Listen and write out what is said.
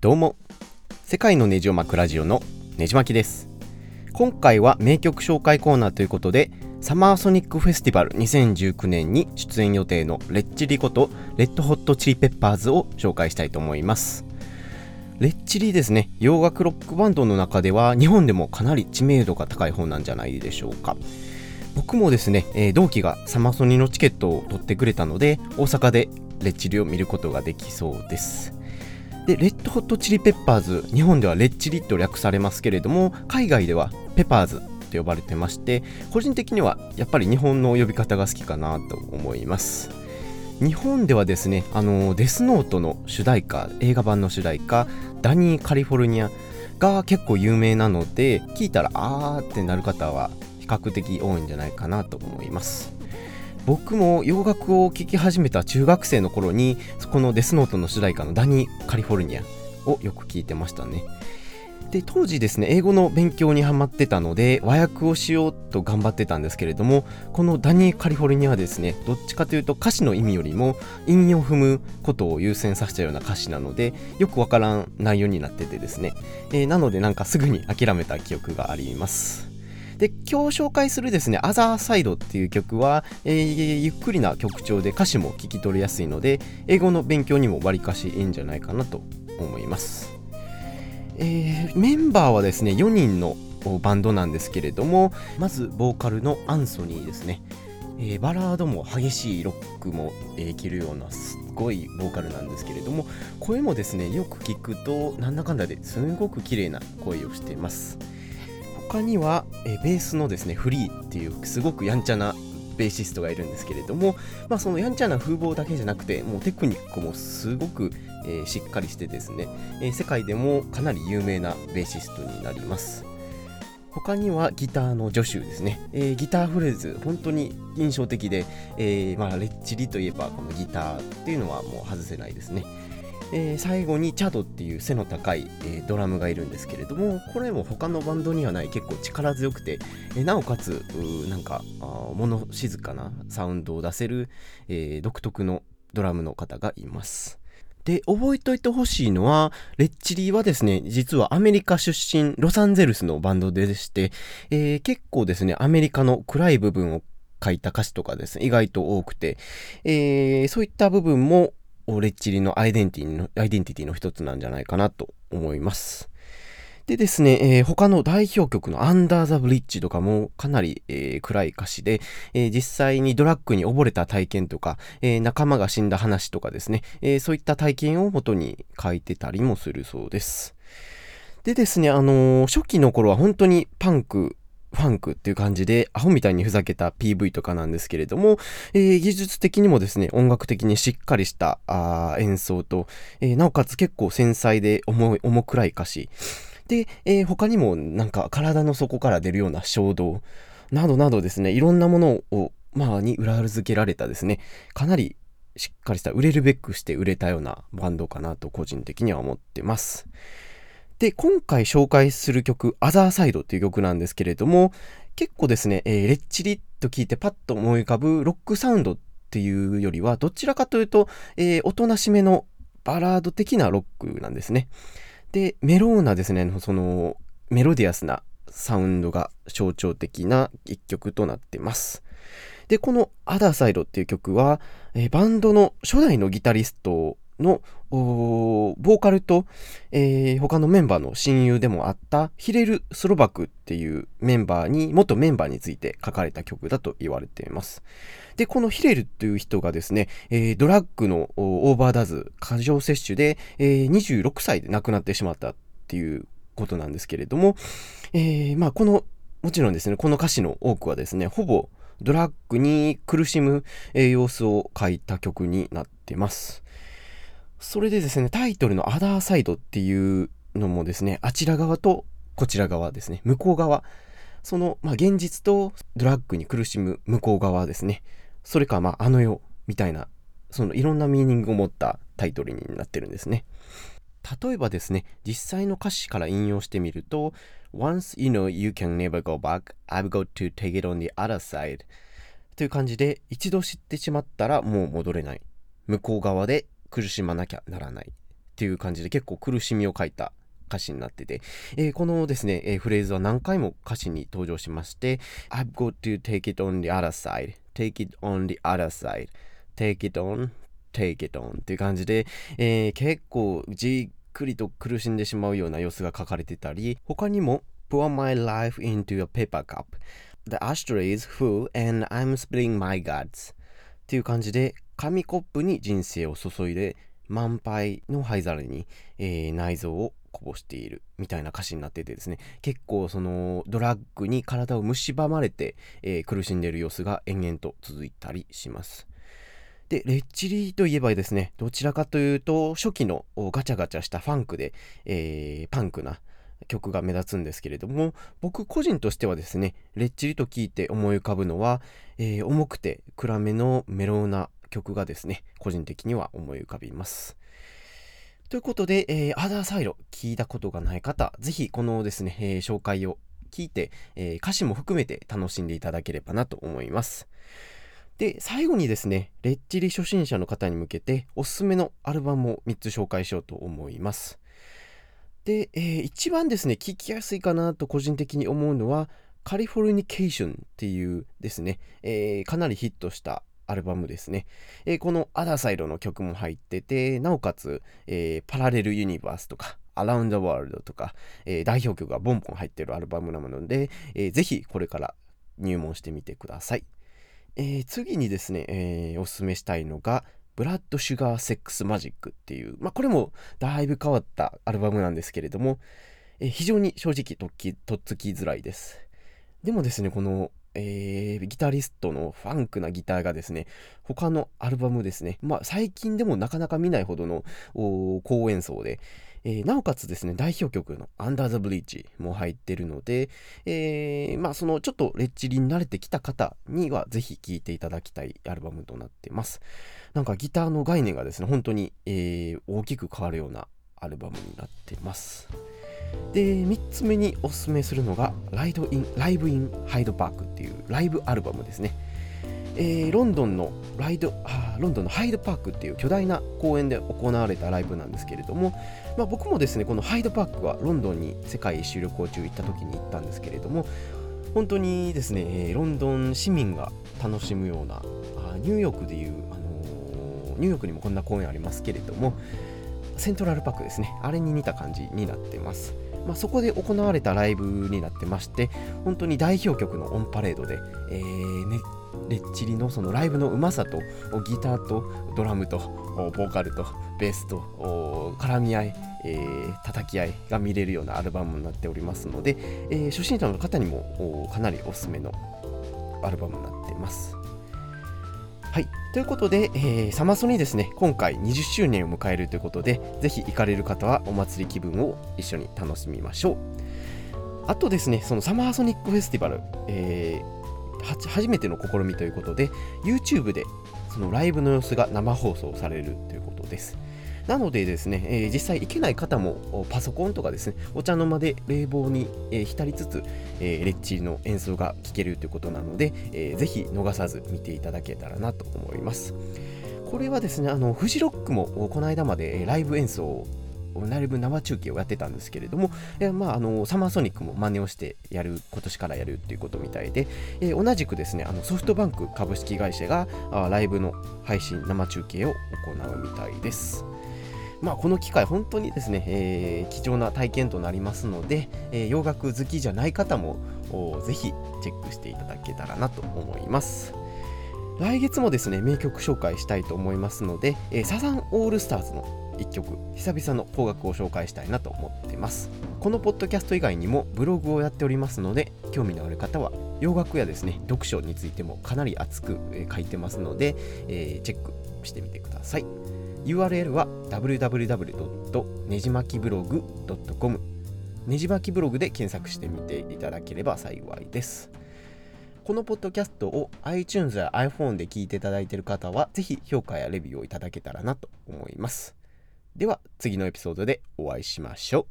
どうも。世界のネジを巻くラジオのネジ巻きです。今回は名曲紹介コーナーということでサマーソニックフェスティバル2019年に出演予定のレッチリことレッドホットチリペッパーズを紹介したいと思います。レッチリですね。洋楽ロックバンドの中では日本でもかなり知名度が高い方なんじゃないでしょうか。僕もですね、えー、同期がサマソニのチケットを取ってくれたので大阪でレッチリを見ることができそうです。でレッドホットチリペッパーズ日本ではレッチリと略されますけれども海外ではペパーズと呼ばれてまして個人的にはやっぱり日本の呼び方が好きかなと思います。日本ではですねあのデスノートの主題歌映画版の主題歌ダニー・カリフォルニアが結構有名なので聞いたらあーってなる方は比較的多いんじゃないかなと思います。僕も洋楽を聴き始めた中学生の頃にこのデスノートの主題歌のダニー・カリフォルニアをよく聞いてましたね。で当時ですね英語の勉強にハマってたので和訳をしようと頑張ってたんですけれどもこのダニー・カリフォルニアはですねどっちかというと歌詞の意味よりも韻を踏むことを優先させたような歌詞なのでよくわからん内容になっててですね、えー、なのでなんかすぐに諦めた記憶があります。で今日紹介するですね「アザーサイド」っていう曲は、えー、ゆっくりな曲調で歌詞も聞き取りやすいので英語の勉強にもわりかしいいんじゃないかなと思います。えー、メンバーはですね4人のバンドなんですけれどもまずボーカルのアンソニーですね、えー、バラードも激しいロックもできるようなすごいボーカルなんですけれども声もですねよく聞くとなんだかんだですごく綺麗な声をしています。他には、え、ベースのですねフリーっていうすごくやんちゃなベーシストがいるんですけれども、まあ、そのやんちゃな風貌だけじゃなくてもうテクニックもすごくえー、しっかりしてですね、えー、世界でもかなり有名なベーシストになります。他にはギターのジョシュですね、えー、ギターフレーズ本当に印象的で、えまあ、レッチリといえばこのギターっていうのはもう外せないですね。えー、最後にチャドっていう背の高い、えー、ドラムがいるんですけれどもこれも他のバンドにはない結構力強くて、えー、なおかつなんか物静かなサウンドを出せる、え独特のドラムの方がいます。で、覚えておいてほしいのは、レッチリはですね、実はアメリカ出身、ロサンゼルスのバンドでして、えー、結構ですね、アメリカの暗い部分を書いた歌詞とかですね、意外と多くて、えー、そういった部分も、レッチリのアイデンティティの、アイデンティティの一つなんじゃないかなと思います。でですね、えー、他の代表曲のアンダーザブリッジとかもかなり、えー、暗い歌詞で、えー、実際にドラッグに溺れた体験とか、え仲間が死んだ話とかですね、えそういった体験をもとに書いてたりもするそうです。でですね、あの初期の頃は本当にパンク、ファンクっていう感じで、アホみたいにふざけた PV とかなんですけれども、えー、技術的にもですね、音楽的にしっかりしたあ演奏と、えー、なおかつ結構繊細で重い、重暗い歌詞、で、えー、他にもなんか体の底から出るような衝動などなどですね、いろんなものを、まあ、に裏付けられたですね、かなりしっかりした売れるべくして売れたようなバンドかなと個人的には思ってます。で、今回紹介する曲、アザーサイドっていう曲なんですけれども、結構ですね、えー、レッチリと聞いてパッと思い浮かぶロックサウンドっていうよりは、どちらかというと、えー、おとなしめのバラード的なロックなんですね。で、メローなですね、そのメロディアスなサウンドが象徴的な一曲となってます。で、このアダーサイドっていう曲は、えー、バンドの初代のギタリストのボーカルと、えー、他のメンバーの親友でもあったヒレル・スロバクっていうメンバーに、元メンバーについて書かれた曲だと言われています。で、このヒレルという人がですね、えー、ドラッグのオーバーダズ、過剰摂取で、えー、26歳で亡くなってしまったっていうことなんですけれども、えー、まあこの、もちろんですね、この歌詞の多くはですね、ほぼドラッグに苦しむ、え、様子を書いた曲になってます。それでですね、タイトルのアダーサイドっていうのもですね、あちら側とこちら側ですね、向こう側、その、まあ、現実とドラッグに苦しむ向こう側ですね、それか、まあ、あの世みたいな、そのいろんなミーニングを持ったタイトルになってるんですね。例えばですね、実際の歌詞から引用してみると、Once you know you can never go back, I've got to take it on the other side という感じで、一度知ってしまったらもう戻れない。向こう側で苦しまなきゃならない。っていう感じで結構苦しみを書いた歌詞になってて、えー、このですね、えー、フレーズは何回も歌詞に登場しまして、I've got to take it on the other side, take it on the other side, take it on, take it on っていう感じで、えー、結構じっくりと苦しんでしまうような様子が書かれてたり、他にも Pour my life into a paper cup. The ashtray is full and I'm spilling my guts. っていう感じで紙コップに人生を注いで満杯の灰皿に、えー、内臓をこぼしているみたいな歌詞になっててですね。結構そのドラッグに体を蝕まれて、えー、苦しんでいる様子が延々と続いたりします。でレッチリといえばですねどちらかというと初期のガチャガチャしたファンクで、えー、パンクな曲が目立つんですけれども僕個人としてはですねレッチリと聞いて思い浮かぶのは、えー、重くて暗めのメロウな曲がですね個人的には思い浮かびますということで、えー、アダーサイド聞いたことがない方、ぜひこのですね、えー、紹介を聞いて、えー、歌詞も含めて楽しんでいただければなと思います。で、最後にですね、レッチリ初心者の方に向けておすすめのアルバムを3つ紹介しようと思います。で、えー、一番ですね、聴きやすいかなと個人的に思うのは、カリフォルニケーションっていうですね、えー、かなりヒットしたアルバムですね。えー、このアダサイドの曲も入ってて、なおかつ、えー、パラレルユニバースとか、アラウンドワールドとか、えー、代表曲がボンボン入ってるアルバムなので、えー、ぜひこれから入門してみてください。え次にですね、えおすすめしたいのが、ブラッド・シュガー・セックス・マジックっていう、まあ、これもだいぶ変わったアルバムなんですけれども、え非常に正直とっきとっつきづらいです。でもですね、このえー、ギタリストのファンクなギターがですね、他のアルバムですね、まあ最近でもなかなか見ないほどの高演奏で、えー、なおかつですね、代表曲の Under the Bridge も入ってるので、えー、まあそのちょっとレッチリに慣れてきた方にはぜひ聴いていただきたいアルバムとなってます。なんかギターの概念がですね、本当に、え、大きく変わるようなアルバムになってます。で3つ目におすすめするのがライドインライブインハイドパークっていうライブアルバムですね、えー、ロンドンのライドロンドンのハイドパークっていう巨大な公園で行われたライブなんですけれども、まあ、僕もですねこのハイドパークはロンドンに世界一周旅行中行った時に行ったんですけれども本当にですねロンドン市民が楽しむようなニューヨークでいう、あのー、ニューヨークにもこんな公園ありますけれどもセントラルパークですねあれに似た感じになってますまあ、そこで行われたライブになってまして本当に代表曲のオンパレードで、えーね、レッチリのそのライブのうまさとギターとドラムとボーカルとベースと絡み合い、えー、叩き合いが見れるようなアルバムになっておりますので、えー、初心者の方にもかなりおすすめのアルバムになってます。はい。ということで、えー、サマソにですね、今回20周年を迎えるということで、ぜひ行かれる方はお祭り気分を一緒に楽しみましょう。あとですね、そのサマーソニックフェスティバル、えー、初めての試みということで、YouTube でそのライブの様子が生放送されるということです。なのでですね、えー、実際行けない方もパソコンとかですね、お茶の間で冷房に、えー、浸りつつ、えー、レッチの演奏が聴けるということなので、えー、ぜひ逃さず見ていただけたらなと思います。これはですね、あのフジロックもこの間までライブ演奏をライブ生中継をやってたんですけれども、えまあ、あのサマーソニックも真似をしてやる今年からやるっていうことみたいで、え同じくですねあのソフトバンク株式会社があライブの配信生中継を行うみたいです。まあ、この機会、本当にですね、えー、貴重な体験となりますので、えー、洋楽好きじゃない方もぜひチェックしていただけたらなと思います。来月もですね、名曲紹介したいと思いますので、えー、サザンオールスターズの1曲、久々の邦楽を紹介したいなと思っています。このポッドキャスト以外にもブログをやっておりますので、興味のある方は洋楽やですね、読書についてもかなり熱く書いてますので、えー、チェックしてみてください。URL は www. ねじまきブログ .com ねじまきブログで検索してみていただければ幸いです。このポッドキャストを iTunes や iPhone で聞いていただいている方は、ぜひ評価やレビューをいただけたらなと思います。では、次のエピソードでお会いしましょう。